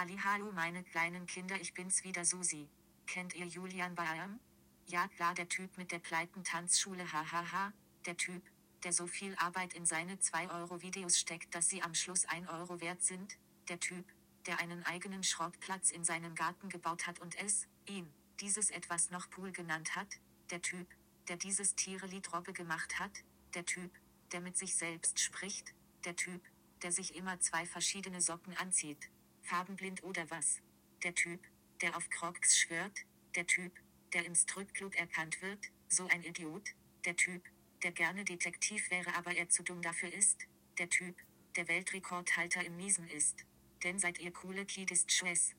Ali hallo meine kleinen Kinder ich bin's wieder Susi. Kennt ihr Julian Baam? Ja klar der Typ mit der pleiten Tanzschule hahaha, der Typ, der so viel Arbeit in seine 2 Euro Videos steckt, dass sie am Schluss 1 Euro wert sind, der Typ, der einen eigenen Schrottplatz in seinem Garten gebaut hat und es, ihn, dieses etwas noch Pool genannt hat, der Typ, der dieses Tierelied Robbe gemacht hat, der Typ, der mit sich selbst spricht, der Typ, der sich immer zwei verschiedene Socken anzieht, farbenblind oder was, der Typ, der auf Crocs schwört, der Typ, der im Stripclub erkannt wird, so ein Idiot, der Typ, der gerne Detektiv wäre, aber er zu dumm dafür ist, der Typ, der Weltrekordhalter im Niesen ist. Denn seid ihr coole Kidist Schwess.